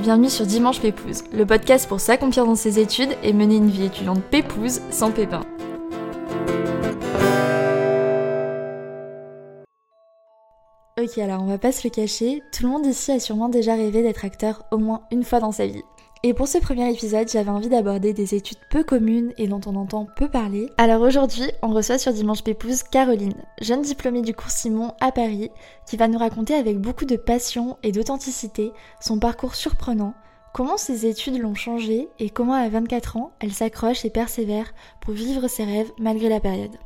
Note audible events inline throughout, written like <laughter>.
bienvenue sur Dimanche Pépouze, le podcast pour s'accomplir dans ses études et mener une vie étudiante pépouze sans pépin. Ok, alors on va pas se le cacher, tout le monde ici a sûrement déjà rêvé d'être acteur au moins une fois dans sa vie. Et pour ce premier épisode, j'avais envie d'aborder des études peu communes et dont on entend peu parler. Alors aujourd'hui, on reçoit sur Dimanche Pépouze Caroline, jeune diplômée du cours Simon à Paris, qui va nous raconter avec beaucoup de passion et d'authenticité son parcours surprenant, comment ses études l'ont changé et comment à 24 ans, elle s'accroche et persévère pour vivre ses rêves malgré la période.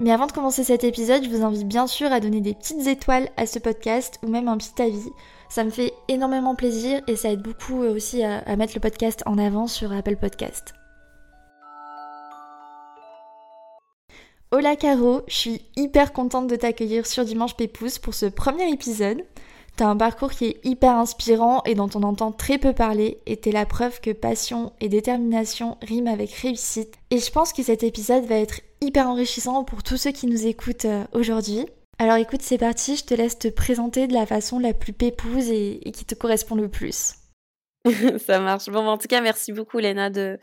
Mais avant de commencer cet épisode, je vous invite bien sûr à donner des petites étoiles à ce podcast ou même un petit avis. Ça me fait énormément plaisir et ça aide beaucoup euh, aussi à, mettre le podcast en avant sur Apple Podcast. Hola Caro, je suis hyper contente de t'accueillir sur Dimanche Pépouze pour ce premier épisode. T'as un parcours qui est hyper inspirant et dont on entend très peu parler, et t'es la preuve que passion et détermination riment avec réussite. Et je pense que cet épisode va être hyper enrichissant pour tous ceux qui nous écoutent euh, aujourd'hui. Alors écoute, c'est parti, je te laisse te présenter de la façon la plus pépouse et, et qui te correspond le plus. <laughs> ça marche. Bon, en tout cas, merci beaucoup, Léna, de,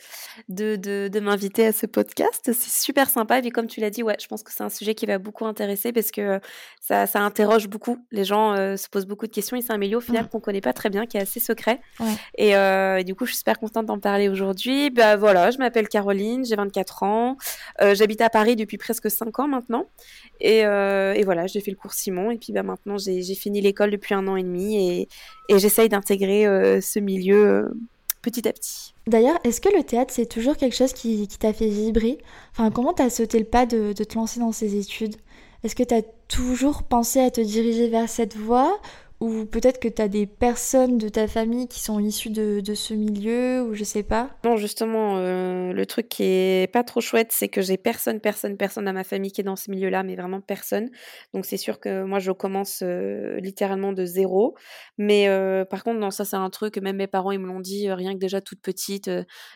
de, de, de m'inviter à ce podcast. C'est super sympa. Et puis, comme tu l'as dit, ouais, je pense que c'est un sujet qui va beaucoup intéresser parce que ça, ça interroge beaucoup. Les gens euh, se posent beaucoup de questions et c'est un milieu au final mmh. qu'on connaît pas très bien, qui est assez secret. Ouais. Et, euh, et, du coup, je suis super contente d'en parler aujourd'hui. Bah voilà, je m'appelle Caroline, j'ai 24 ans. Euh, J'habite à Paris depuis presque 5 ans maintenant. Et, euh, et voilà, j'ai fait le cours Simon. Et puis, bah, maintenant, j'ai fini l'école depuis un an et demi et, et j'essaye d'intégrer euh, ce milieu euh, petit à petit. D'ailleurs, est-ce que le théâtre, c'est toujours quelque chose qui, t'a fait vibrer? Enfin, comment t'as sauté le pas de, de te lancer dans ces études? Est-ce que t'as toujours pensé à te diriger vers cette voie? Ou peut-être que tu as des personnes de ta famille qui sont issues de, de ce milieu, ou je sais pas. Non, justement, euh, le truc qui est pas trop chouette, c'est que j'ai personne, personne, personne à ma famille qui est dans ce milieu-là, mais vraiment personne. Donc c'est sûr que moi, je commence euh, littéralement de zéro. Mais euh, par contre, non, ça c'est un truc, même mes parents, ils me l'ont dit, rien que déjà toute petite,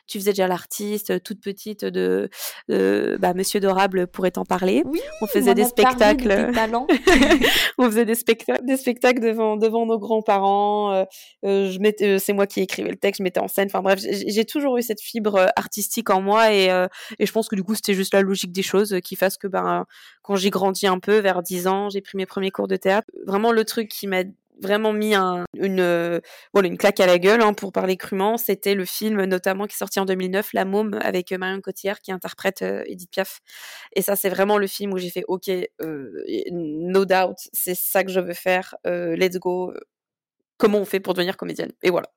tu faisais déjà l'artiste, toute petite de... bah, Monsieur Dorable pourrait t'en parler. Oui, on faisait des spectacles. De <laughs> on faisait des, spectacles, des spectacles devant devant nos grands-parents. Euh, euh, je mettais, c'est moi qui écrivais le texte, je mettais en scène. Enfin bref, j'ai toujours eu cette fibre artistique en moi et, euh, et je pense que du coup c'était juste la logique des choses qui fasse que ben quand j'ai grandi un peu vers 10 ans, j'ai pris mes premiers cours de théâtre. Vraiment le truc qui m'a vraiment mis un, une euh, voilà une claque à la gueule hein, pour parler crûment. C'était le film notamment qui est sorti en 2009 La Môme avec euh, Marion Cotillard qui interprète euh, Edith Piaf. Et ça c'est vraiment le film où j'ai fait ok no doubt c'est ça que je veux faire let's go comment on fait pour devenir comédienne. Et voilà.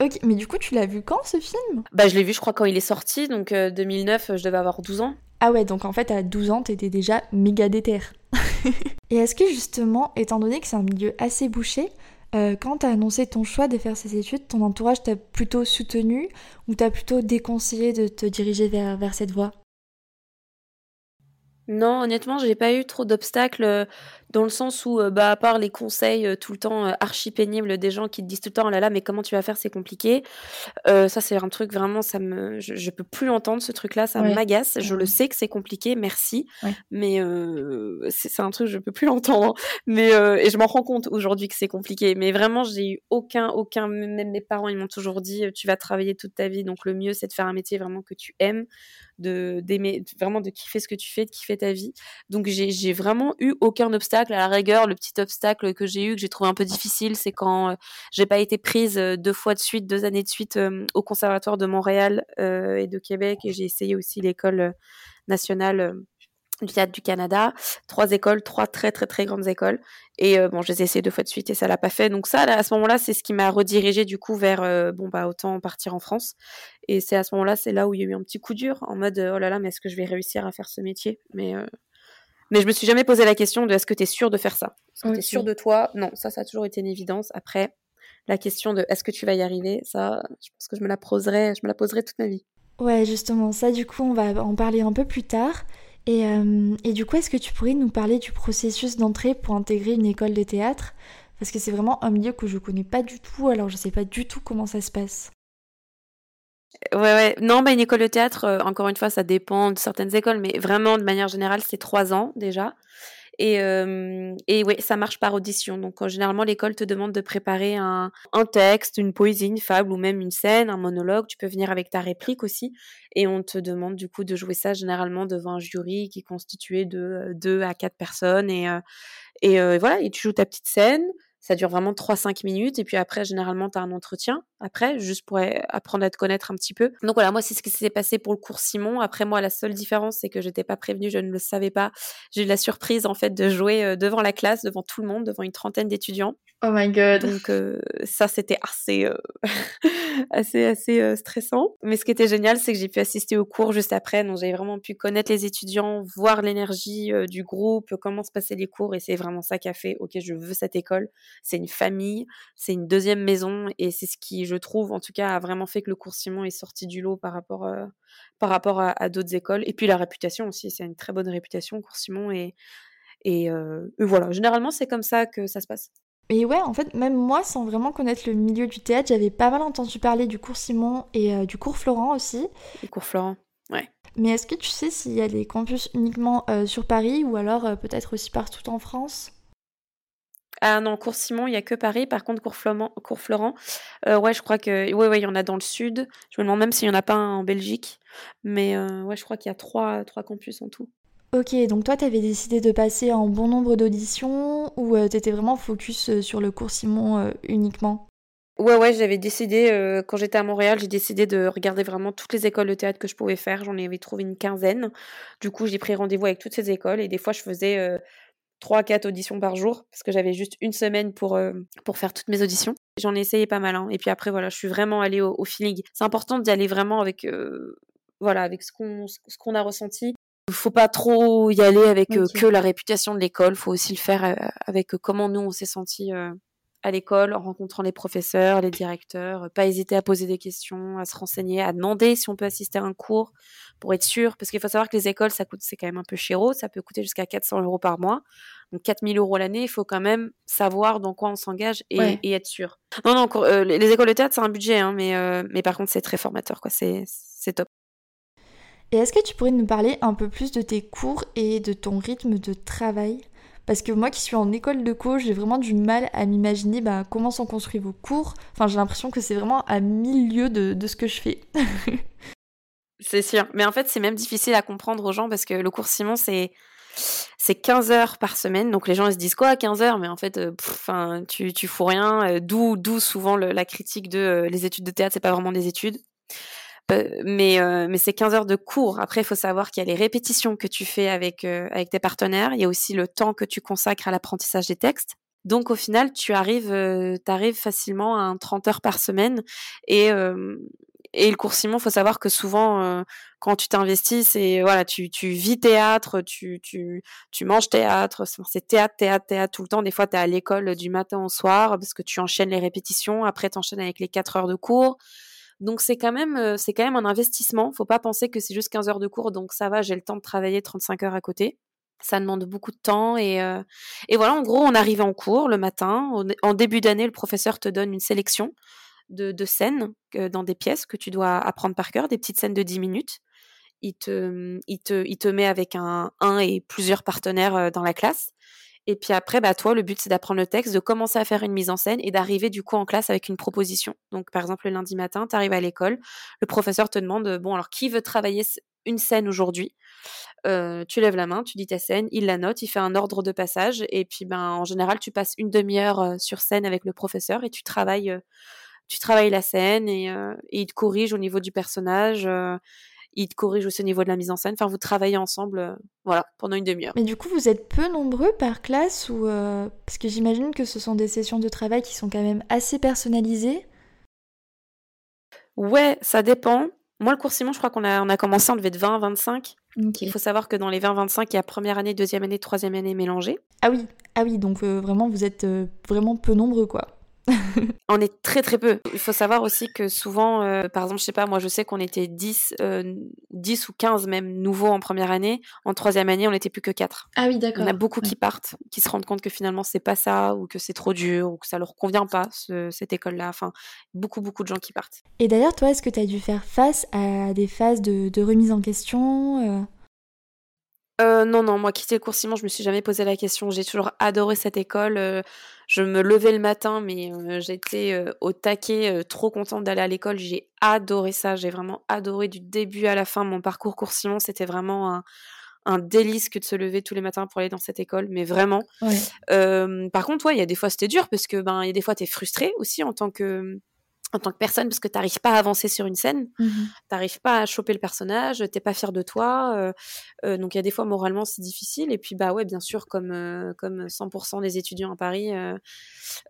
Ok, mais du coup, tu l'as vu quand ce film? Bah, je l'ai vu, je crois, quand il est sorti, donc 2009, je devais avoir 12 ans. Ah ouais, donc en fait, à 12 ans, t'étais déjà méga déter. <laughs> Et est-ce que justement, étant donné que c'est un milieu assez bouché, euh, quand t'as annoncé ton choix de faire ces études, ton entourage t'a plutôt soutenu ou t'a plutôt déconseillé de te diriger vers, vers cette voie? Non, honnêtement, j'ai pas eu trop d'obstacles dans le sens où, bah, à part les conseils tout le temps archi pénibles des gens qui te disent tout le temps, oh là là, mais comment tu vas faire, c'est compliqué. Euh, ça, c'est un truc vraiment, ça me, je, je peux plus l'entendre ce truc-là, ça Ouais. m'agace. Je Ouais. le sais que c'est compliqué, merci, Ouais. mais euh, c'est un truc je peux plus <laughs> l'entendre. Mais euh, et je m'en rends compte aujourd'hui que c'est compliqué. Mais vraiment, j'ai eu aucun, aucun, même mes parents, ils m'ont toujours dit, tu vas travailler toute ta vie, donc le mieux, c'est de faire un métier vraiment que tu aimes de d'aimer vraiment de kiffer ce que tu fais de kiffer ta vie donc j'ai vraiment eu aucun obstacle à la rigueur le petit obstacle que j'ai eu que j'ai trouvé un peu difficile c'est quand euh, j'ai pas été prise euh, deux fois de suite deux années de suite euh, au conservatoire de Montréal et de Québec et j'ai essayé aussi l'école nationale du théâtre du Canada, trois écoles, trois très très très grandes écoles. Et bon, je les ai essayées deux fois de suite et ça l'a pas fait. Donc ça, à ce moment-là, c'est ce qui m'a redirigé du coup vers bon bah autant partir en France. Et c'est à ce moment-là, c'est là où il y a eu un petit coup dur en mode oh là là, mais est-ce que je vais réussir à faire ce métier? Mais mais je me suis jamais posé la question de est-ce que tu es sûr de faire ça? Est-ce que tu es sûr de toi? Non, ça, ça a toujours été une évidence. Après, la question de est-ce que tu vas y arriver, ça, je pense que je me la poserai, je me la poserai toute ma vie. Ouais, justement, ça du coup, on va en parler un peu plus tard. Et, euh, et du coup, est-ce que tu pourrais nous parler du processus d'entrée pour intégrer une école de théâtre? Parce que c'est vraiment un milieu que je connais pas du tout, alors je sais pas du tout comment ça se passe. Ouais, ouais. Non, bah, une école de théâtre, euh, encore une fois, ça dépend de certaines écoles, mais vraiment, de manière générale, c'est trois ans déjà. Et, euh, et oui, ça marche par audition. Donc généralement, l'école te demande de préparer un, un, texte, une poésie, une fable ou même une scène, un monologue. Tu peux venir avec ta réplique aussi. Et on te demande du coup de jouer ça généralement devant un jury qui est constitué de deux à quatre personnes. Et, et voilà, et tu joues ta petite scène. Ça dure vraiment 3-5 minutes. Et puis après, généralement, tu as un entretien après, juste pour apprendre à te connaître un petit peu. Donc voilà, moi, c'est ce qui s'est passé pour le cours Simon. Après, moi, la seule différence, c'est que j'étais pas prévenue, je ne le savais pas. J'ai eu la surprise, en fait, de jouer euh, devant la classe, devant tout le monde, devant une trentaine d'étudiants. Oh my god. Donc euh, ça, c'était assez, euh, <laughs> assez, assez stressant. Mais ce qui était génial, c'est que j'ai pu assister au cours juste après. Donc j'ai vraiment pu connaître les étudiants, voir l'énergie du groupe, comment se passaient les cours. Et c'est vraiment ça qui a fait, ok, je veux cette école. C'est une famille, c'est une deuxième maison. Et c'est ce qui je trouve, en tout cas, a vraiment fait que le cours Simon est sorti du lot par rapport, euh, par rapport à, d'autres écoles. Et puis la réputation aussi, c'est une très bonne réputation, cours Simon. Et, euh, et, voilà, généralement, c'est comme ça que ça se passe. Et ouais, en fait, même moi, sans vraiment connaître le milieu du théâtre, j'avais pas mal entendu parler du cours Simon et euh, du cours Florent aussi. Le cours Florent, ouais. Mais est-ce que tu sais s'il y a des campus uniquement sur Paris ou alors peut-être aussi partout en France? Ah non, Cours Simon, il n'y a que Paris. Par contre, Cours Florent, Cours Florent euh, ouais, je crois que. Ouais, ouais, il y en a dans le sud. Je me demande même s'il n'y en a pas un en Belgique. Mais euh, ouais, je crois qu'il y a trois, trois campus en tout. Ok, donc toi, tu avais décidé de passer en bon nombre d'auditions ou euh, tu étais vraiment focus sur le cours Simon uniquement? Ouais, ouais, j'avais décidé, quand j'étais à Montréal, j'ai décidé de regarder vraiment toutes les écoles de théâtre que je pouvais faire. J'en avais trouvé une quinzaine. Du coup, j'ai pris rendez-vous avec toutes ces écoles et des fois, je faisais trois, quatre auditions par jour parce que j'avais juste une semaine pour, euh, pour faire toutes mes auditions. J'en ai essayé pas mal. Hein. Et puis après, voilà, je suis vraiment allée au, feeling. C'est important d'y aller vraiment avec, euh, voilà, avec ce qu'on ce qu'on a ressenti. Il faut pas trop y aller avec euh, que la réputation de l'école. faut aussi le faire avec comment nous, on s'est senti à l'école en rencontrant les professeurs, les directeurs, pas hésiter à poser des questions, à se renseigner, à demander si on peut assister à un cours pour être sûr, parce qu'il faut savoir que les écoles, ça coûte, c'est quand même un peu chéro, ça peut coûter jusqu'à 400 euros par mois, donc 4000 euros l'année, il faut quand même savoir dans quoi on s'engage et, être sûr. Non, non, euh, les écoles de théâtre, c'est un budget, hein, mais, euh, mais par contre, c'est très formateur, quoi, c'est, c'est top. Et est-ce que tu pourrais nous parler un peu plus de tes cours et de ton rythme de travail? Parce que moi qui suis en école de co, j'ai vraiment du mal à m'imaginer bah, comment sont construits vos cours. Enfin, j'ai l'impression que c'est vraiment à mille lieues de, ce que je fais. <laughs> c'est sûr. Mais en fait, c'est même difficile à comprendre aux gens parce que le cours Simon, c'est c'est 15 heures par semaine. Donc les gens ils se disent quoi 15 heures? Mais en fait, euh, tu, tu fous rien. Euh, d'où, d'où souvent la critique de euh, les études de théâtre, c'est pas vraiment des études. Euh, mais euh, mais c'est 15 heures de cours. Après, il faut savoir qu'il y a les répétitions que tu fais avec euh, avec tes partenaires. Il y a aussi le temps que tu consacres à l'apprentissage des textes. Donc au final, tu arrives, arrives facilement à un 30 heures par semaine. Et, et le cours Simon, faut savoir que souvent, quand tu t'investis, c'est voilà, tu, tu vis théâtre, tu, tu, tu manges théâtre, c'est théâtre, théâtre, théâtre tout le temps. Des fois, tu es à l'école du matin au soir parce que tu enchaînes les répétitions. Après, tu enchaînes avec les 4 heures de cours. Donc c'est quand même euh, c'est quand même un investissement. Faut pas penser que c'est juste 15 heures de cours, donc ça va, j'ai le temps de travailler 35 heures à côté. Ça demande beaucoup de temps et, euh, et voilà, en gros, on arrive en cours le matin. En début d'année, le professeur te donne une sélection de, de scènes dans des pièces que tu dois apprendre par cœur, des petites scènes de 10 minutes. Il te, il te, il te met avec un, un et plusieurs partenaires euh, dans la classe. Et puis après, bah, toi, le but, c'est d'apprendre le texte, de commencer à faire une mise en scène et d'arriver du coup en classe avec une proposition. Donc, par exemple, le lundi matin, tu arrives à l'école, le professeur te demande, bon, alors qui veut travailler une scène aujourd'hui? Euh, Tu lèves la main, tu dis ta scène, il la note, il fait un ordre de passage. Et puis, ben, en général, tu passes une demi-heure euh, sur scène avec le professeur et tu travailles, euh, tu travailles la scène et, et, il te corrige au niveau du personnage il te corrige aussi au niveau de la mise en scène. Enfin, vous travaillez ensemble, euh, voilà, pendant une demi-heure. Mais du coup, vous êtes peu nombreux par classe ou euh, parce que j'imagine que ce sont des sessions de travail qui sont quand même assez personnalisées. Ouais, ça dépend. Moi, le cours Simon, je crois qu'on a, on a commencé, on devait être 20, 25. Il faut savoir que dans les 20-25, il y a première année, deuxième année, troisième année mélangée. Ah oui, ah oui, donc euh, vraiment, vous êtes vraiment peu nombreux, quoi. <laughs> on est très très peu. Il faut savoir aussi que souvent, euh, par exemple, je sais pas, moi je sais qu'on était 10, 10 euh, ou 15 même nouveaux en première année. En troisième année, on n'était plus que 4. Ah oui, d'accord. On a beaucoup qui partent, qui se rendent compte que finalement c'est pas ça, ou que c'est trop dur, ou que ça leur convient pas, cette école-là. Enfin, beaucoup beaucoup de gens qui partent. Et d'ailleurs, toi, est-ce que tu as dû faire face à des phases de, remise en question euh? Euh, non, non, moi, quitter le cours Simon, je me suis jamais posé la question. J'ai toujours adoré cette école. Euh, je me levais le matin, mais euh, j'étais au taquet, trop contente d'aller à l'école. J'ai adoré ça. J'ai vraiment adoré du début à la fin mon parcours cours Simon. C'était vraiment un, un, délice que de se lever tous les matins pour aller dans cette école, mais vraiment. par contre, ouais, il y a des fois c'était dur parce que ben, il y a des fois tu es frustré aussi en tant que en tant que personne parce que tu n'arrives pas à avancer sur une scène, mmh tu n'arrives pas à choper le personnage, t'es pas fier de toi, euh, euh, donc il y a des fois moralement c'est difficile. Et puis bah ouais bien sûr comme euh, comme 100% des étudiants à Paris,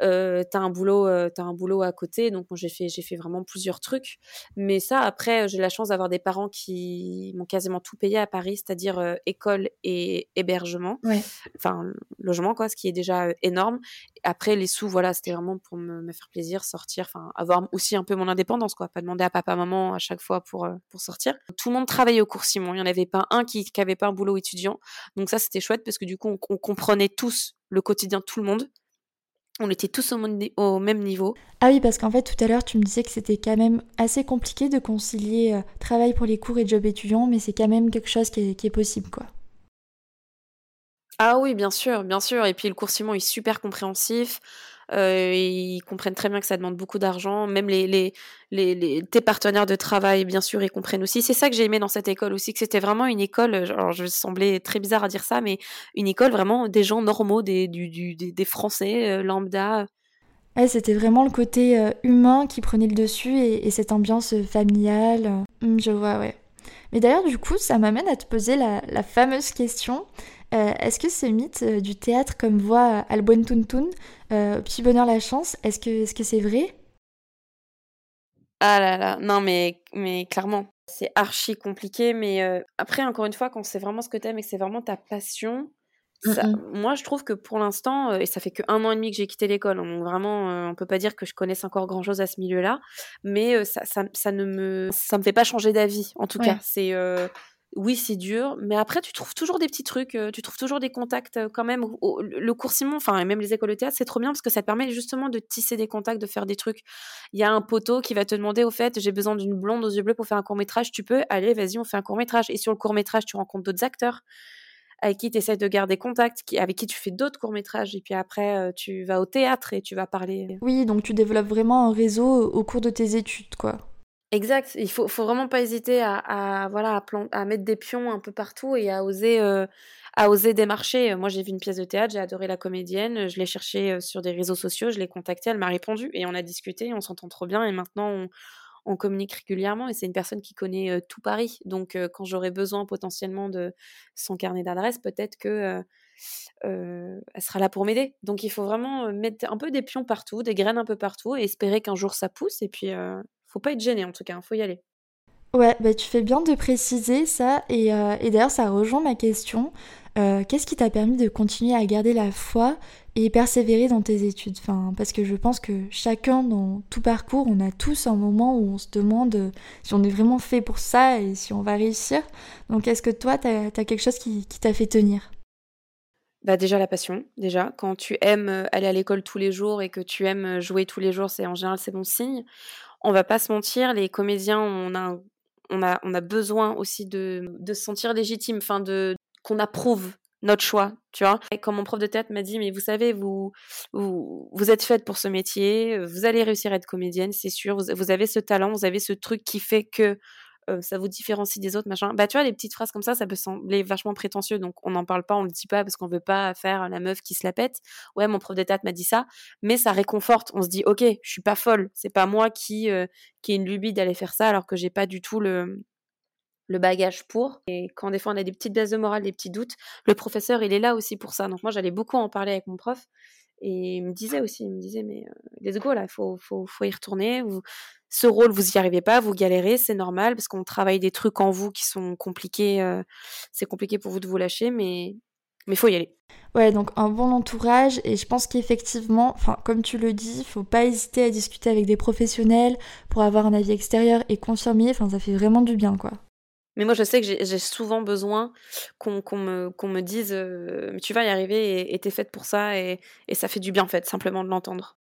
t'as un boulot as un boulot à côté. Donc j'ai fait j'ai fait vraiment plusieurs trucs, mais ça après j'ai la chance d'avoir des parents qui m'ont quasiment tout payé à Paris, c'est-à-dire école et hébergement, enfin logement quoi, ce qui est déjà énorme. Après les sous voilà c'était vraiment pour me, me faire plaisir, sortir, enfin avoir aussi un peu mon indépendance, quoi. Pas demander à papa, maman à chaque fois pour, euh, pour sortir. Tout le monde travaillait au cours Simon. Il n'y en avait pas un qui n'avait pas un boulot étudiant. Donc ça, c'était chouette parce que du coup, on, comprenait tous le quotidien de tout le monde. On était tous au, au même niveau. Ah oui, parce qu'en fait, tout à l'heure, tu me disais que c'était quand même assez compliqué de concilier euh, travail pour les cours et job étudiant, mais c'est quand même quelque chose qui est, qui est possible, quoi. Ah oui, bien sûr, bien sûr. Et puis le cours Simon est super compréhensif. Euh, ils comprennent très bien que ça demande beaucoup d'argent. Même les, tes partenaires de travail, bien sûr, ils comprennent aussi. C'est ça que j'ai aimé dans cette école aussi, que c'était vraiment une école, alors je semblais très bizarre à dire ça, mais une école vraiment des gens normaux, des, du, du, des, Français euh, lambda. Ouais, c'était vraiment le côté euh, humain qui prenait le dessus et, cette ambiance familiale. Hum, je vois, ouais. Mais d'ailleurs, du coup, ça m'amène à te poser la, la fameuse question. Euh, est-ce que ce mythe euh, du théâtre comme voix Albon Tuntun, euh, Petit Bonheur la Chance, est-ce que c'est -ce c'est vrai? Ah là là, non mais, mais clairement. C'est archi compliqué, mais après, encore une fois, quand c'est vraiment ce que t'aimes et que c'est vraiment ta passion, moi, je trouve que pour l'instant, et ça fait que un an et demi que j'ai quitté l'école, donc vraiment, on peut pas dire que je connaisse encore grand chose à ce milieu-là, mais ça, ça, ça, ne me, ça me fait pas changer d'avis, en tout cas. C'est, oui, c'est dur, mais après, tu trouves toujours des petits trucs, tu trouves toujours des contacts quand même. le cours Simon, enfin, même les écoles de théâtre, c'est trop bien parce que ça te permet justement de tisser des contacts, de faire des trucs. Il y a un poteau qui va te demander, au fait, j'ai besoin d'une blonde aux yeux bleus pour faire un court-métrage, tu peux, allez, vas-y, on fait un court-métrage. Et sur le court-métrage, tu rencontres d'autres acteurs avec qui tu essaies de garder contact, qui, avec qui tu fais d'autres courts-métrages, et puis après, tu vas au théâtre et tu vas parler. Oui, donc tu développes vraiment un réseau au cours de tes études, quoi. Exact. Il faut, faut vraiment pas hésiter à, voilà, à, mettre des pions un peu partout et à oser, euh, à oser démarcher. Moi, j'ai vu une pièce de théâtre, j'ai adoré la comédienne, je l'ai cherchée euh, sur des réseaux sociaux, je l'ai contactée, elle m'a répondu et on a discuté, on s'entend trop bien et maintenant on, on communique régulièrement et c'est une personne qui connaît euh, tout Paris. Donc, quand j'aurai besoin potentiellement de son carnet d'adresse, peut-être que elle sera là pour m'aider. Donc, il faut vraiment mettre un peu des pions partout, des graines un peu partout et espérer qu'un jour ça pousse et puis faut pas être gêné en tout cas, faut y aller. Ouais, bah tu fais bien de préciser ça et, euh, et d'ailleurs ça rejoint ma question. Euh, qu'est-ce qui t'a permis de continuer à garder la foi et persévérer dans tes études? Enfin, Parce que je pense que chacun dans tout parcours, on a tous un moment où on se demande euh, si on est vraiment fait pour ça et si on va réussir. Donc est-ce que toi, tu as, quelque chose qui, qui t'a fait tenir? Bah déjà la passion, déjà. Quand tu aimes aller à l'école tous les jours et que tu aimes jouer tous les jours, c'est en général c'est bon signe on va pas se mentir, les comédiens, on a, besoin aussi de, de se sentir légitime, enfin de qu'on approuve notre choix, tu vois. Et quand mon prof de théâtre m'a dit, mais vous savez, vous, vous, vous êtes faite pour ce métier, vous allez réussir à être comédienne, c'est sûr, vous, avez ce talent, vous avez ce truc qui fait que euh, ça vous différencie des autres, machin. Bah, tu vois, les petites phrases comme ça, ça peut sembler vachement prétentieux, donc on n'en parle pas, on le dit pas parce qu'on veut pas faire la meuf qui se la pète. Ouais, mon prof de théâtre m'a dit ça, mais ça réconforte. On se dit, ok, je suis pas folle, c'est pas moi qui, euh, qui ai une lubie d'aller faire ça alors que j'ai pas du tout le, le bagage pour. Et quand des fois on a des petites baisses de morale, des petits doutes, le professeur il est là aussi pour ça. Donc moi j'allais beaucoup en parler avec mon prof et il me disait aussi, il me disait mais euh, let's go là, faut, faut, faut y retourner. Ce rôle, vous y arrivez pas, vous galérez, c'est normal parce qu'on travaille des trucs en vous qui sont compliqués. Euh, c'est compliqué pour vous de vous lâcher, mais mais faut y aller. Ouais, donc un bon entourage et je pense qu'effectivement, comme tu le dis, faut pas hésiter à discuter avec des professionnels pour avoir un avis extérieur et confirmé. Enfin, ça fait vraiment du bien, quoi. Mais moi, je sais que j'ai souvent besoin qu'on me, dise euh, tu vas y arriver et t'es faite pour ça et, ça fait du bien, en fait, simplement de l'entendre.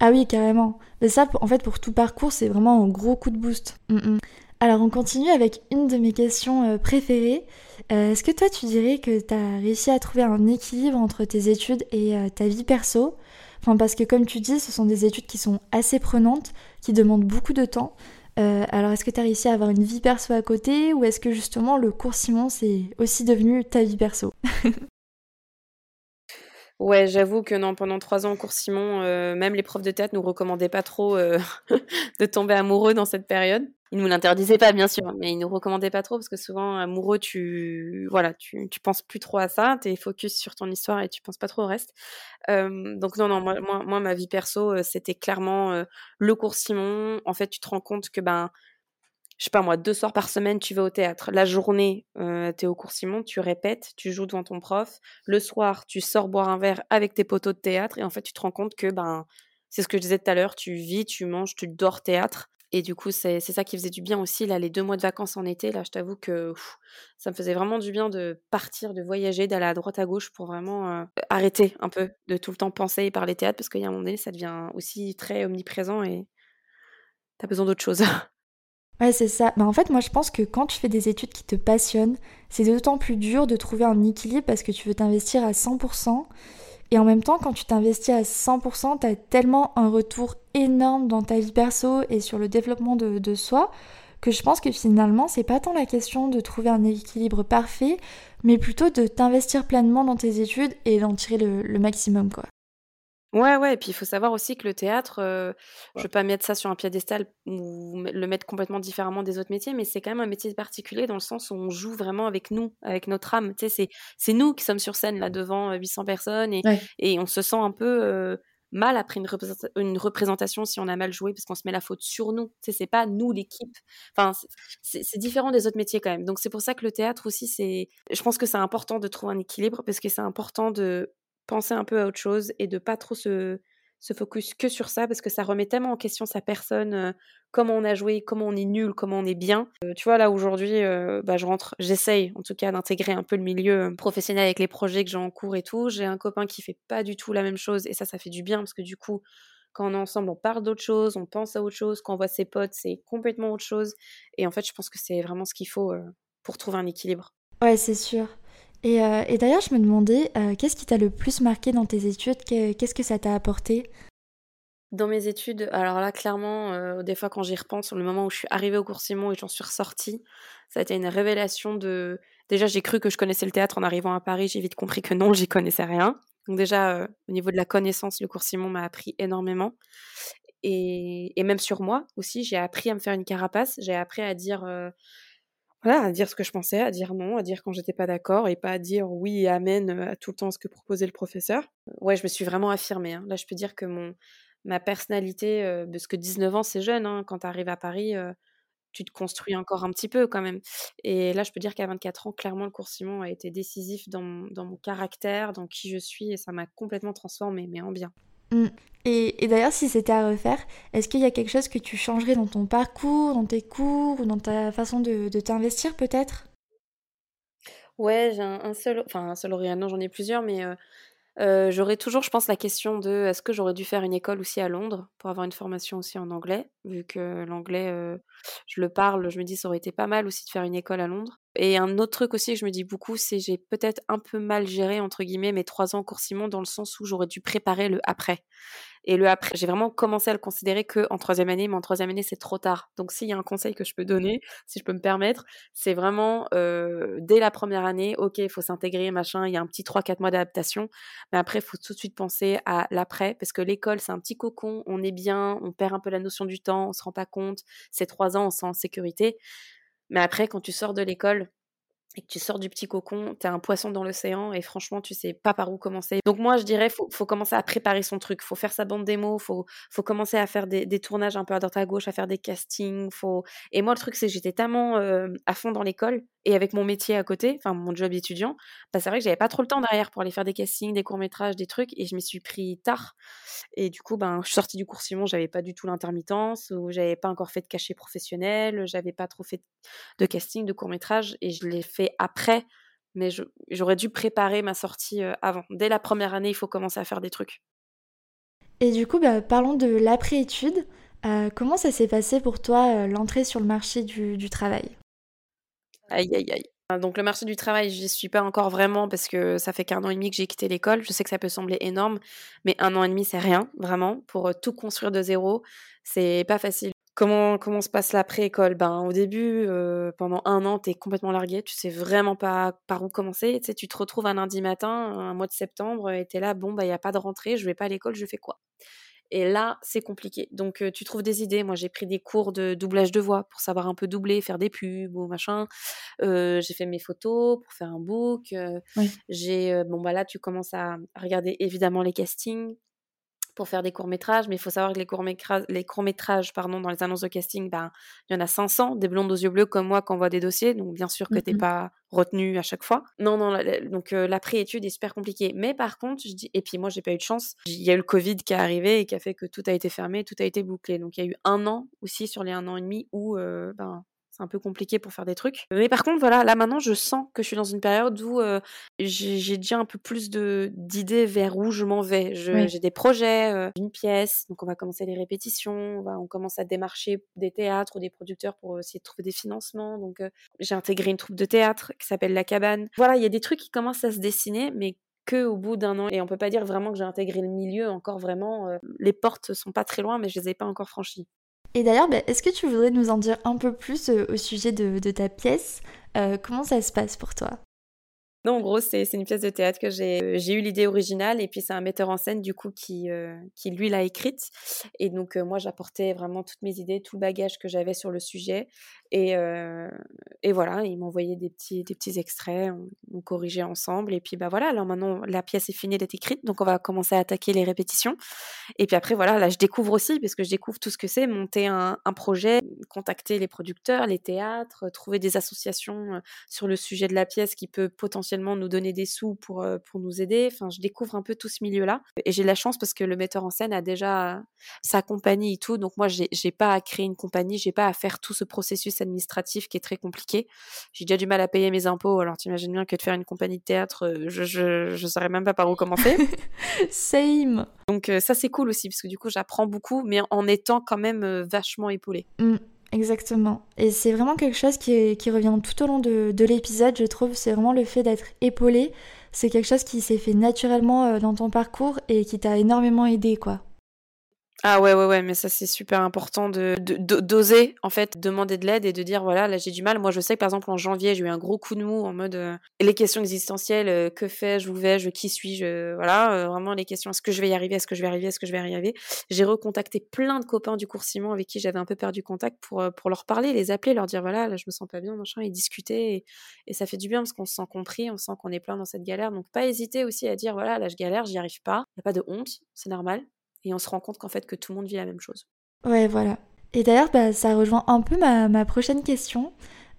Ah oui, carrément. Mais ça, en fait, pour tout parcours, c'est vraiment un gros coup de boost. Mm, mm. Alors on continue avec une de mes questions préférées. Est-ce que toi tu dirais que tu as réussi à trouver un équilibre entre tes études et ta vie perso? Enfin parce que comme tu dis, ce sont des études qui sont assez prenantes, qui demandent beaucoup de temps. Alors est-ce que tu as réussi à avoir une vie perso à côté ou est-ce que justement le cours Simon c'est aussi devenu ta vie perso? Ouais, j'avoue que non, pendant trois ans au cours Simon, euh, même les profs de théâtre nous recommandaient pas trop euh, <laughs> de tomber amoureux dans cette période. Ils nous l'interdisaient pas, bien sûr, mais ils nous recommandaient pas trop parce que souvent, amoureux, tu, voilà, tu, tu penses plus trop à ça, tu es focus sur ton histoire et tu penses pas trop au reste. Euh, donc non, non, moi, moi, moi, ma vie perso, c'était clairement le cours Simon. En fait, tu te rends compte que ben je sais pas moi, deux soirs par semaine, tu vas au théâtre. La journée, euh, tu es au cours Simon, tu répètes, tu joues devant ton prof. Le soir, tu sors boire un verre avec tes poteaux de théâtre. Et en fait, tu te rends compte que, ben, c'est ce que je disais tout à l'heure, tu vis, tu manges, tu dors théâtre. Et du coup, c'est ça qui faisait du bien aussi. Là, les deux mois de vacances en été, là, je t'avoue que ça me faisait vraiment du bien de partir, de voyager, d'aller à droite à gauche pour vraiment arrêter un peu de tout le temps penser et parler théâtre parce qu'il y a un moment donné, ça devient aussi très omniprésent et t'as besoin d'autre chose. <laughs> Ouais, c'est ça. Bah, en fait, moi, je pense que quand tu fais des études qui te passionnent, c'est d'autant plus dur de trouver un équilibre parce que tu veux t'investir à 100%. Et en même temps, quand tu t'investis à 100%, tu as tellement un retour énorme dans ta vie perso et sur le développement de, soi que je pense que finalement, c'est pas tant la question de trouver un équilibre parfait, mais plutôt de t'investir pleinement dans tes études et d'en tirer le, le maximum, quoi. Ouais, ouais, et puis il faut savoir aussi que le théâtre, euh, je veux pas mettre ça sur un piédestal ou le mettre complètement différemment des autres métiers, mais c'est quand même un métier particulier dans le sens où on joue vraiment avec nous, avec notre âme. Tu sais, c'est, nous qui sommes sur scène là devant 800 personnes et, et on se sent un peu euh, mal après une, une, représentation si on a mal joué parce qu'on se met la faute sur nous. Tu sais, c'est pas nous l'équipe. Enfin, c'est, c'est différent des autres métiers quand même. Donc c'est pour ça que le théâtre aussi, c'est, je pense que c'est important de trouver un équilibre parce que c'est important de penser un peu à autre chose et de pas trop se, se focus que sur ça parce que ça remet tellement en question sa personne, euh, comment on a joué, comment on est nul, comment on est bien. Euh, tu vois, là aujourd'hui, euh, bah, je rentre, j'essaye en tout cas d'intégrer un peu le milieu professionnel avec les projets que j'ai en cours et tout. J'ai un copain qui fait pas du tout la même chose et ça, ça fait du bien parce que du coup, quand on est ensemble, on parle d'autre chose, on pense à autre chose. Quand on voit ses potes, c'est complètement autre chose. Et en fait, je pense que c'est vraiment ce qu'il faut pour trouver un équilibre. Ouais, c'est sûr. Euh, et, d'ailleurs, je me demandais, euh, qu'est-ce qui t'a le plus marqué dans tes études? Qu'est-ce que ça t'a apporté? Dans mes études, alors là, clairement, euh, des fois quand j'y repense, sur le moment où je suis arrivée au cours Simon et j'en suis ressortie, ça a été une révélation de... Déjà, j'ai cru que je connaissais le théâtre en arrivant à Paris, j'ai vite compris que non, j'y connaissais rien. Donc déjà, au niveau de la connaissance, le cours Simon m'a appris énormément. Et, et, même sur moi aussi, j'ai appris à me faire une carapace, j'ai appris à dire voilà, à dire ce que je pensais, à dire non, à dire quand j'étais pas d'accord et pas à dire oui et amen à tout le temps ce que proposait le professeur. Ouais, je me suis vraiment affirmée. Hein. Là, je peux dire que mon ma personnalité, euh, parce que 19 ans, c'est jeune, hein, quand tu arrives à Paris, tu te construis encore un petit peu quand même. Et là, je peux dire qu'à 24 ans, clairement, le cours Simon a été décisif dans dans mon caractère, dans qui je suis, et ça m'a complètement transformée, mais en bien. Mmh. Et, d'ailleurs, si c'était à refaire, est-ce qu'il y a quelque chose que tu changerais dans ton parcours, dans tes cours ou dans ta façon de, t'investir peut-être? Ouais, j'ai un, seul, enfin un seul non j'en ai plusieurs, mais euh, euh, j'aurais toujours, je pense, la question de est-ce que j'aurais dû faire une école aussi à Londres pour avoir une formation aussi en anglais, vu que l'anglais, euh, je le parle, je me dis ça aurait été pas mal aussi de faire une école à Londres. Et un autre truc aussi que je me dis beaucoup, c'est j'ai peut-être un peu mal géré entre guillemets mes trois ans cours Simon dans le sens où j'aurais dû préparer le après. Et le après, j'ai vraiment commencé à le considérer que en troisième année, mais en troisième année, c'est trop tard. Donc, s'il y a un conseil que je peux donner, si je peux me permettre, c'est vraiment dès la première année, ok, il faut s'intégrer, machin, il y a un petit 3-4 mois d'adaptation, mais après, il faut tout de suite penser à l'après, parce que l'école, c'est un petit cocon, on est bien, on perd un peu la notion du temps, on se rend pas compte, c'est trois ans, on sent en sécurité. Mais après, quand tu sors de l'école, et que tu sors du petit cocon, tu es un poisson dans l'océan et franchement, tu sais pas par où commencer. Donc moi, je dirais, faut, faut commencer à préparer son truc, faut faire sa bande démo, faut, faut commencer à faire des, des tournages un peu à droite à gauche, à faire des castings. Faut... Et moi, le truc, c'est que j'étais tellement euh, à fond dans l'école et avec mon métier à côté, enfin mon job étudiant, bah, c'est vrai que j'avais pas trop le temps derrière pour aller faire des castings, des courts-métrages, des trucs et je m'y suis pris tard. Et du coup, ben, je suis sortie du cours Simon, j'avais pas du tout l'intermittence, ou j'avais pas encore fait de cachet professionnel, j'avais pas trop fait de casting, de court-métrage et je l'ai fait après, mais j'aurais dû préparer ma sortie euh, avant. Dès la première année, il faut commencer à faire des trucs. Et du coup, bah, parlons de l'après-étude. comment ça s'est passé pour toi l'entrée sur le marché du travail? Aïe, aïe, aïe. Donc le marché du travail, j'y suis pas encore vraiment parce que ça fait qu'un an et demi que j'ai quitté l'école. Je sais que ça peut sembler énorme, mais un an et demi, c'est rien, vraiment. Pour tout construire de zéro, c'est pas facile. Comment, comment se passe l'après-école? Ben, Au début, pendant un an, tu es complètement largué, tu sais vraiment pas par où commencer. Tu, te retrouves un lundi matin, un mois de septembre, et tu es là, bon, il bah, n'y a pas de rentrée, je vais pas à l'école, je fais quoi? Et là, c'est compliqué. Donc, tu trouves des idées. Moi, j'ai pris des cours de doublage de voix pour savoir un peu doubler, faire des pubs ou machin. j'ai fait mes photos pour faire un book. J'ai, bon, bah là, tu commences à regarder évidemment les castings pour faire des courts-métrages, mais il faut savoir que les courts-métrages, les courts-métrages pardon, dans les annonces de casting, ben, il y en a 500, des blondes aux yeux bleus comme moi qui envoient des dossiers, donc bien sûr que tu n'es mmh pas retenu à chaque fois. Non, non, donc euh, la pré-étude est super compliquée. Mais par contre, je dis, et puis moi, j'ai pas eu de chance, il y a eu le Covid qui est arrivé et qui a fait que tout a été fermé, tout a été bouclé. Donc il y a eu un an aussi sur les un an et demi où euh, ben, un peu compliqué pour faire des trucs. Mais par contre, voilà, là maintenant, je sens que je suis dans une période où euh, j'ai déjà un peu plus de d'idées vers où je m'en vais. J'ai des projets, euh, une pièce, donc on va commencer les répétitions, on, commence à démarcher des théâtres ou des producteurs pour essayer de trouver des financements. Donc euh, j'ai intégré une troupe de théâtre qui s'appelle La Cabane. Voilà, il y a des trucs qui commencent à se dessiner, mais que au bout d'un an. Et on peut pas dire vraiment que j'ai intégré le milieu encore vraiment. les portes sont pas très loin, mais je les ai pas encore franchies. Et d'ailleurs, bah, est-ce que tu voudrais nous en dire un peu plus euh, au sujet de, ta pièce? Euh, Comment ça se passe pour toi? Non, en gros, c'est une pièce de théâtre que j'ai euh, j'ai eu l'idée originale et puis c'est un metteur en scène du coup qui, lui l'a écrite. Et donc moi j'apportais vraiment toutes mes idées, tout le bagage que j'avais sur le sujet. Et, et voilà, il m'envoyait des petits, des petits extraits, on, corrigeait ensemble. Et puis bah voilà, alors maintenant la pièce est finie d'être écrite, donc on va commencer à attaquer les répétitions. Et puis après voilà, là je découvre aussi, parce que je découvre tout ce que c'est, monter un, un projet, contacter les producteurs, les théâtres, trouver des associations sur le sujet de la pièce qui peut potentiellement nous donner des sous pour, euh, pour nous aider. Enfin, je découvre un peu tout ce milieu-là. Et j'ai la chance parce que le metteur en scène a déjà sa compagnie et tout. Donc moi, j'ai pas à créer une compagnie, j'ai pas à faire tout ce processus administratif qui est très compliqué. J'ai déjà du mal à payer mes impôts. Alors t'imagines bien que de faire une compagnie de théâtre, euh, je, je, je saurais même pas par où commencer. <laughs> Same. Donc euh, ça, c'est cool aussi parce que du coup, j'apprends beaucoup, mais en étant quand même vachement épaulée. Mmh. Exactement. Et c'est vraiment quelque chose qui, qui, revient tout au long de, de l'épisode, je trouve. C'est vraiment le fait d'être épaulé. C'est quelque chose qui s'est fait naturellement euh, dans ton parcours et qui t'a énormément aidé, quoi. Ah ouais, ouais, ouais, mais ça c'est super important de d'oser en fait demander de l'aide et de dire voilà là j'ai du mal. Moi je sais que par exemple en janvier j'ai eu un gros coup de mou en mode euh, les questions existentielles, euh, que fais-je, où vais-je, qui suis-je, voilà euh, vraiment les questions est-ce que je vais y arriver, est-ce que je vais arriver, est-ce que je vais y arriver. J'ai recontacté plein de copains du cours Simon avec qui j'avais un peu perdu contact pour pour leur parler, les appeler, leur dire voilà là je me sens pas bien machin et discuter et, et ça fait du bien parce qu'on se sent compris, on sent qu'on est plein dans cette galère donc pas hésiter aussi à dire voilà là je galère, j'y arrive pas, y a pas de honte, c'est normal et on se rend compte qu'en fait que tout le monde vit la même chose. Ouais, voilà. Et d'ailleurs, bah, ça rejoint un peu ma, ma prochaine question.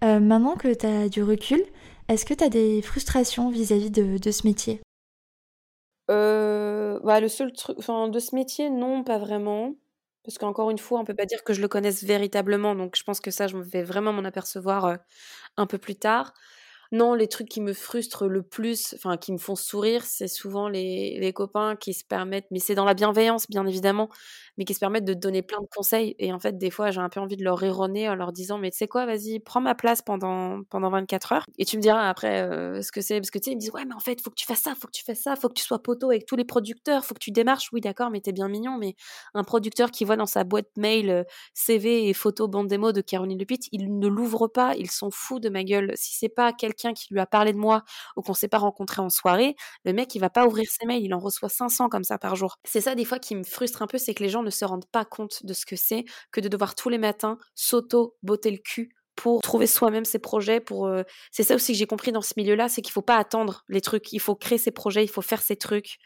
Euh, maintenant que tu as du recul, est-ce que tu as des frustrations vis-à-vis de, de, ce métier? Euh, bah, Le seul truc, enfin, de ce métier, non, pas vraiment. Parce qu'encore une fois, on peut pas dire que je le connaisse véritablement. Donc, je pense que ça, je vais vraiment m'en apercevoir euh, un peu plus tard. Non, les trucs qui me frustrent le plus, enfin qui me font sourire, c'est souvent les, les copains qui se permettent, mais c'est dans la bienveillance bien évidemment, mais qui se permettent de donner plein de conseils. Et en fait, des fois, j'ai un peu envie de leur erroner en leur disant, mais tu sais quoi, vas-y, prends ma place pendant, pendant 24 heures. Et tu me diras après euh, ce que c'est. Parce que tu sais, ils me disent, ouais, mais en fait, faut que tu fasses ça, faut que tu fasses ça, faut que tu sois poteau avec tous les producteurs, faut que tu démarches. Oui, d'accord, mais t'es bien mignon. Mais un producteur qui voit dans sa boîte mail euh, CV et photo bande démo de Caroline Lepitt, il ne l'ouvre pas, ils sont fous de ma gueule. Si c'est pas quelqu'un qui lui a parlé de moi ou qu'on s'est pas rencontré en soirée, le mec, il va pas ouvrir ses mails, il en reçoit 500 comme ça par jour. C'est ça, des fois, qui me frustre un peu, c'est que les gens se rendent pas compte de ce que c'est que de devoir tous les matins s'auto-botter le cul pour trouver soi-même ses projets. Pour euh, c'est ça aussi que j'ai compris dans ce milieu-là, c'est qu'il faut pas attendre les trucs, il faut créer ses projets, il faut faire ses trucs.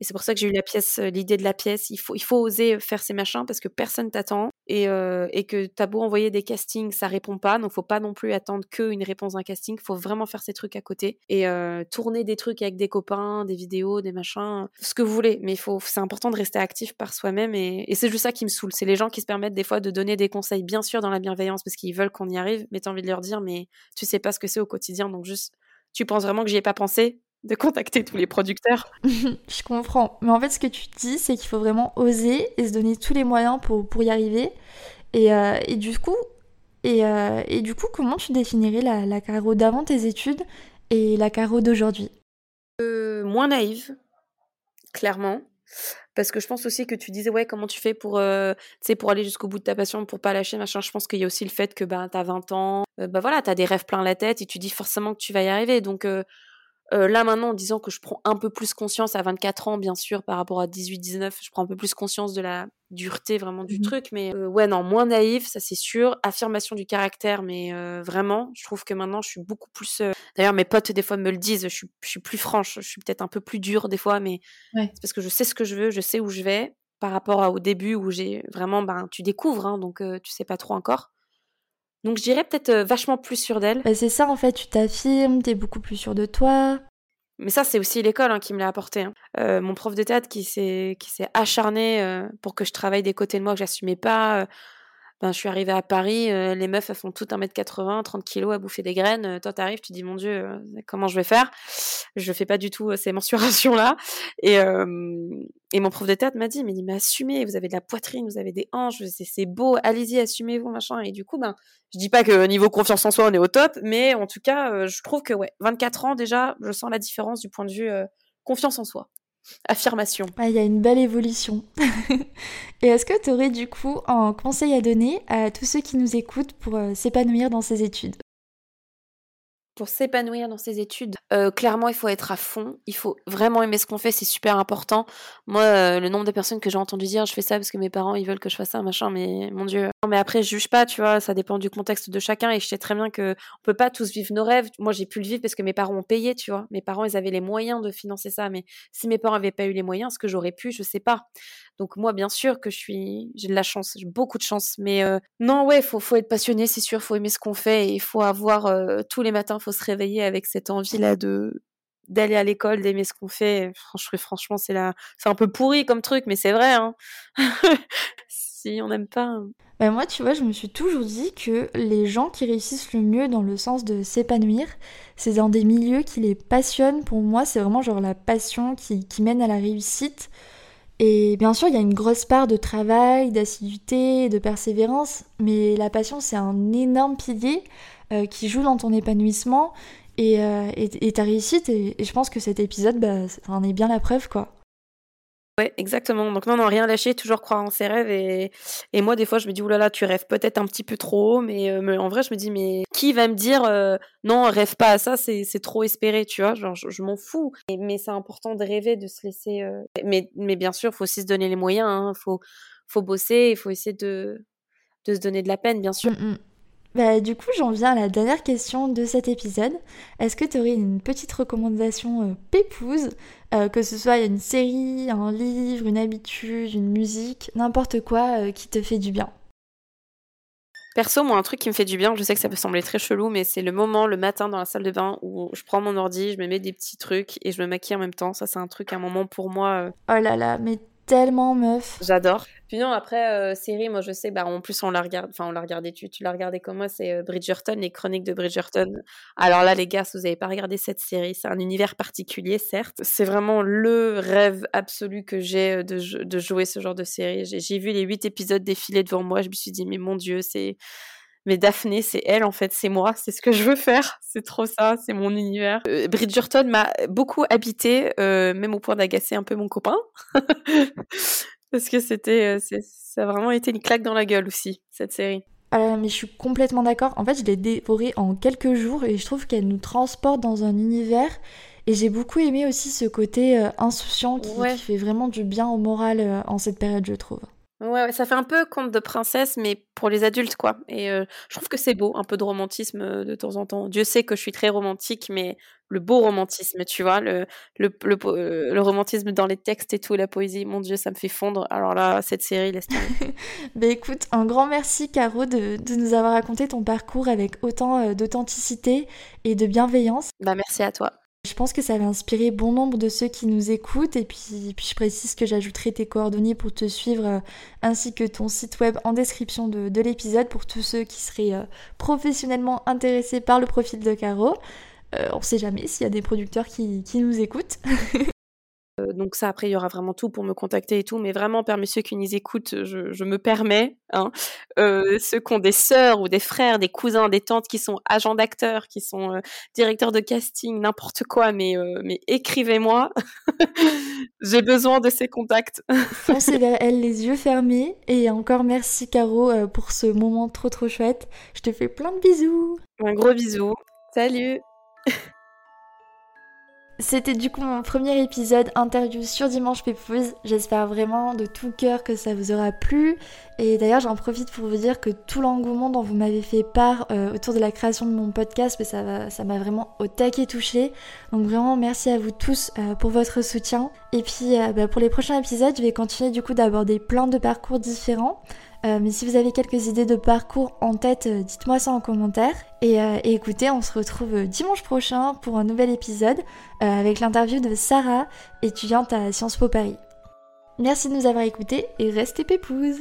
Et c'est pour ça que j'ai eu la pièce, euh, l'idée de la pièce. Il faut, il faut oser faire ces machins parce que personne t'attend et, euh, et que t'as beau envoyer des castings, ça répond pas. Donc faut pas non plus attendre qu'une réponse d'un casting. Faut vraiment faire ces trucs à côté et euh, tourner des trucs avec des copains, des vidéos, des machins, ce que vous voulez. Mais faut, c'est important de rester actif par soi-même et, et c'est juste ça qui me saoule. C'est les gens qui se permettent des fois de donner des conseils, bien sûr dans la bienveillance parce qu'ils veulent qu'on y arrive, mais t'as envie de leur dire mais tu sais pas ce que c'est au quotidien, donc juste tu penses vraiment que j'y ai pas pensé? De contacter tous les producteurs. <laughs> je comprends. Mais en fait, ce que tu dis, c'est qu'il faut vraiment oser et se donner tous les moyens pour, pour y arriver. Et, euh, et du coup, et, euh, et, du coup, comment tu définirais la, la Caro d'avant tes études et la Caro d'aujourd'hui? Euh, Moins naïve, clairement. Parce que je pense aussi que tu disais, ouais, comment tu fais pour, euh, pour aller jusqu'au bout de ta passion, pour pas lâcher, machin. Je pense qu'il y a aussi le fait que bah, tu as 20 ans, euh, bah voilà, tu as des rêves plein la tête et tu dis forcément que tu vas y arriver. Donc, euh, euh, là maintenant, en disant que je prends un peu plus conscience à 24 ans, bien sûr, par rapport à 18-19, je prends un peu plus conscience de la dureté vraiment du mmh truc, mais euh, ouais, non, moins naïf, ça c'est sûr. Affirmation du caractère, mais euh, vraiment, je trouve que maintenant je suis beaucoup plus. D'ailleurs, mes potes des fois me le disent, je suis, je suis plus franche, je suis peut-être un peu plus dure des fois, mais c'est parce que je sais ce que je veux, je sais où je vais, par rapport à, au début où j'ai vraiment, ben, tu découvres, hein, donc tu sais pas trop encore. Donc je dirais peut-être vachement plus sûre d'elle. Bah, c'est ça en fait, tu t'affirmes, t'es beaucoup plus sûre de toi. Mais ça, c'est aussi l'école hein, qui me l'a apporté. Hein. Euh, mon prof de théâtre qui s'est qui s'est acharné euh, pour que je travaille des côtés de moi que j'assumais pas. Ben, je suis arrivée à Paris, euh, les meufs, elles font toutes 1m80, 30 kg à bouffer des graines. Euh, toi, t'arrives, tu dis, mon Dieu, euh, comment je vais faire? Je fais pas du tout ces <laughs> mensurations-là. Et, et mon prof de théâtre m'a dit, mais, mais assumez, vous avez de la poitrine, vous avez des hanches, c'est beau, allez-y, assumez-vous, machin. Et du coup, ben, je dis pas que niveau confiance en soi, on est au top, mais en tout cas, je trouve que, ouais, 24 ans, déjà, je sens la différence du point de vue confiance en soi affirmation. Il y a une belle évolution. <laughs> Et est-ce que tu aurais du coup un conseil à donner à tous ceux qui nous écoutent pour euh, s'épanouir dans ces études? Pour s'épanouir dans ses études, euh, clairement, il faut être à fond. Il faut vraiment aimer ce qu'on fait, c'est super important. Moi, euh, le nombre de personnes que j'ai entendu dire, je fais ça parce que mes parents, ils veulent que je fasse ça, machin, mais mon Dieu. Non, mais après, je juge pas, tu vois, ça dépend du contexte de chacun et je sais très bien que on peut pas tous vivre nos rêves. Moi, j'ai pu le vivre parce que mes parents ont payé, tu vois. Mes parents, ils avaient les moyens de financer ça, mais si mes parents avaient pas eu les moyens, ce que j'aurais pu, je sais pas. Donc moi, bien sûr que je suis, j'ai de la chance, j'ai beaucoup de chance, mais euh, non, ouais, faut, faut être passionné, c'est sûr, faut aimer ce qu'on fait, et il faut avoir tous les matins, faut se réveiller avec cette envie-là de d'aller à l'école, d'aimer ce qu'on fait. Franchement, franchement, c'est là, c'est un peu pourri comme truc, mais c'est vrai. Hein. <laughs> si on n'aime pas. Hein. Bah moi, tu vois, je me suis toujours dit que les gens qui réussissent le mieux dans le sens de s'épanouir, c'est dans des milieux qui les passionnent. Pour moi, c'est vraiment genre la passion qui, qui mène à la réussite. Et bien sûr, il y a une grosse part de travail, d'assiduité, de persévérance, mais la passion, c'est un énorme pilier euh, qui joue dans ton épanouissement et, euh, et, ta réussite. Et, je pense que cet épisode, bah, en est bien la preuve, quoi. Ouais, exactement. Donc non, non, rien lâcher, toujours croire en ses rêves. Et, et moi, des fois, je me dis, oulala, tu rêves peut-être un petit peu trop, mais, euh, mais, en vrai, je me dis, mais qui va me dire, euh, non, rêve pas à ça, c'est, trop espéré, tu vois? Genre, je, m'en fous. mais c'est important de rêver, de se laisser... Euh, mais, mais bien sûr, faut aussi se donner les moyens, hein. faut, faut bosser, il faut essayer de, de se donner de la peine, bien sûr. Mm, mm. Bah, du coup, j'en viens à la dernière question de cet épisode. Est-ce que tu aurais une petite recommandation euh, pépouse, euh, que ce soit une série, un livre, une habitude, une musique, n'importe quoi euh, qui te fait du bien? Perso, moi, un truc qui me fait du bien, je sais que ça peut sembler très chelou, mais c'est le moment, le matin dans la salle de bain, où je prends mon ordi, je me mets des petits trucs et je me maquille en même temps. Ça, c'est un truc, un moment pour moi. Oh là là, mais tellement meuf. J'adore. Puis non, après, euh, série, moi je sais, bah, en plus on la regarde, enfin on l'a regardé, tu, tu l'as regardé comme moi, c'est euh, Bridgerton, les chroniques de Bridgerton. Alors là, les gars, si vous n'avez pas regardé cette série, c'est un univers particulier, certes. C'est vraiment le rêve absolu que j'ai euh, de, de jouer ce genre de série. J'ai vu les huit épisodes défiler devant moi, je me suis dit, mais mon Dieu, c'est mais Daphné, c'est elle en fait, c'est moi, c'est ce que je veux faire, c'est trop ça, c'est mon univers. Euh, Bridgerton m'a beaucoup habité, euh, même au point d'agacer un peu mon copain, <laughs> parce que c'était, euh, ça a vraiment été une claque dans la gueule aussi cette série. Ah mais je suis complètement d'accord. En fait, je l'ai dévorée en quelques jours et je trouve qu'elle nous transporte dans un univers. Et j'ai beaucoup aimé aussi ce côté insouciant qui, qui, fait vraiment du bien au moral en cette période, je trouve. Ouais, ça fait un peu conte de princesse, mais pour les adultes, quoi. Et euh, je trouve que c'est beau, un peu de romantisme euh, de temps en temps. Dieu sait que je suis très romantique, mais le beau romantisme, tu vois, le, le, le, euh, le romantisme dans les textes et tout, la poésie, mon Dieu, ça me fait fondre. Alors là, cette série, laisse tomber. <laughs> bah écoute, un grand merci, Caro, de, de, nous avoir raconté ton parcours avec autant d'authenticité et de bienveillance. Bah merci à toi. Je pense que ça va inspirer bon nombre de ceux qui nous écoutent et puis, je précise que j'ajouterai tes coordonnées pour te suivre euh, ainsi que ton site web en description de, de l'épisode pour tous ceux qui seraient euh, professionnellement intéressés par le profil de Caro. on sait jamais s'il y a des producteurs qui, qui nous écoutent. <laughs> Euh, donc ça, après, il y aura vraiment tout pour me contacter et tout. Mais vraiment, permis ceux qui nous écoutent, je, je me permets, hein, euh, ceux qui ont des sœurs ou des frères, des cousins, des tantes qui sont agents d'acteurs, qui sont euh, directeurs de casting, n'importe quoi, mais, euh, mais écrivez-moi. <laughs> J'ai besoin de ces contacts. <laughs> Foncez vers elle les yeux fermés. Et encore merci, Caro, pour ce moment trop trop chouette. Je te fais plein de bisous. Un gros bisou. Salut <laughs> C'était du coup mon premier épisode interview sur Dimanche Pépouze. J'espère vraiment de tout cœur que ça vous aura plu. Et d'ailleurs, j'en profite pour vous dire que tout l'engouement dont vous m'avez fait part euh, autour de la création de mon podcast, mais ça m'a vraiment au taquet touché. Donc vraiment, merci à vous tous euh, pour votre soutien. Et puis euh, bah, pour les prochains épisodes, je vais continuer du coup d'aborder plein de parcours différents. Euh, mais si vous avez quelques idées de parcours en tête, euh, dites-moi ça en commentaire. Et, euh, et écoutez, on se retrouve dimanche prochain pour un nouvel épisode avec l'interview de Sarah, étudiante à Sciences Po Paris. Merci de nous avoir écoutés et restez pépouze